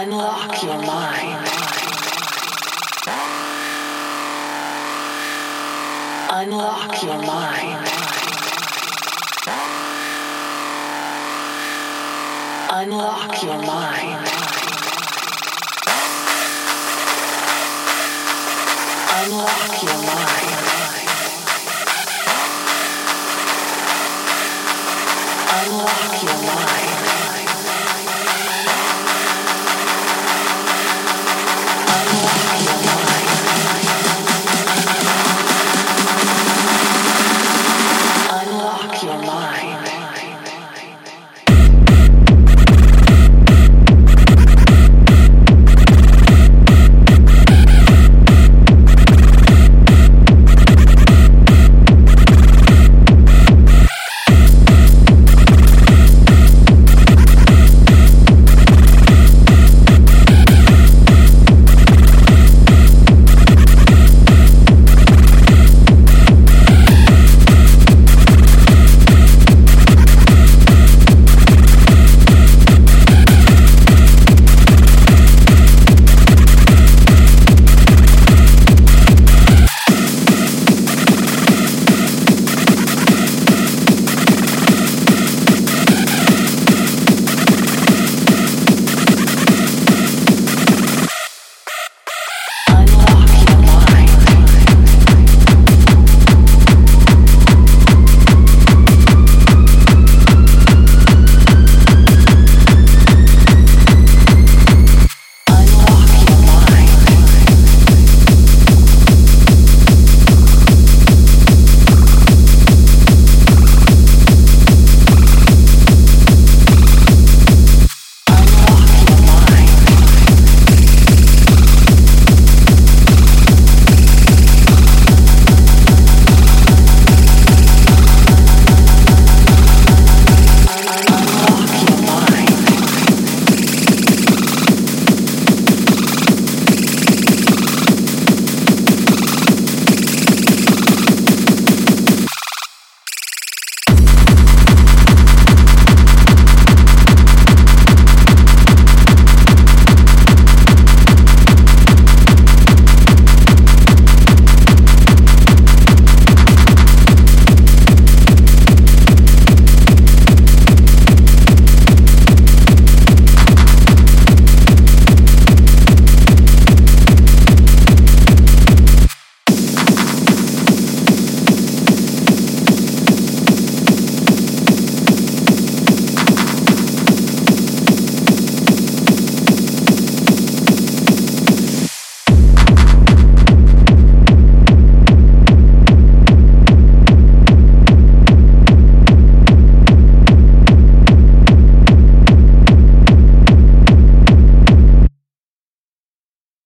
Unlock your mind. Unlock your mind. Unlock your mind. Unlock your mind.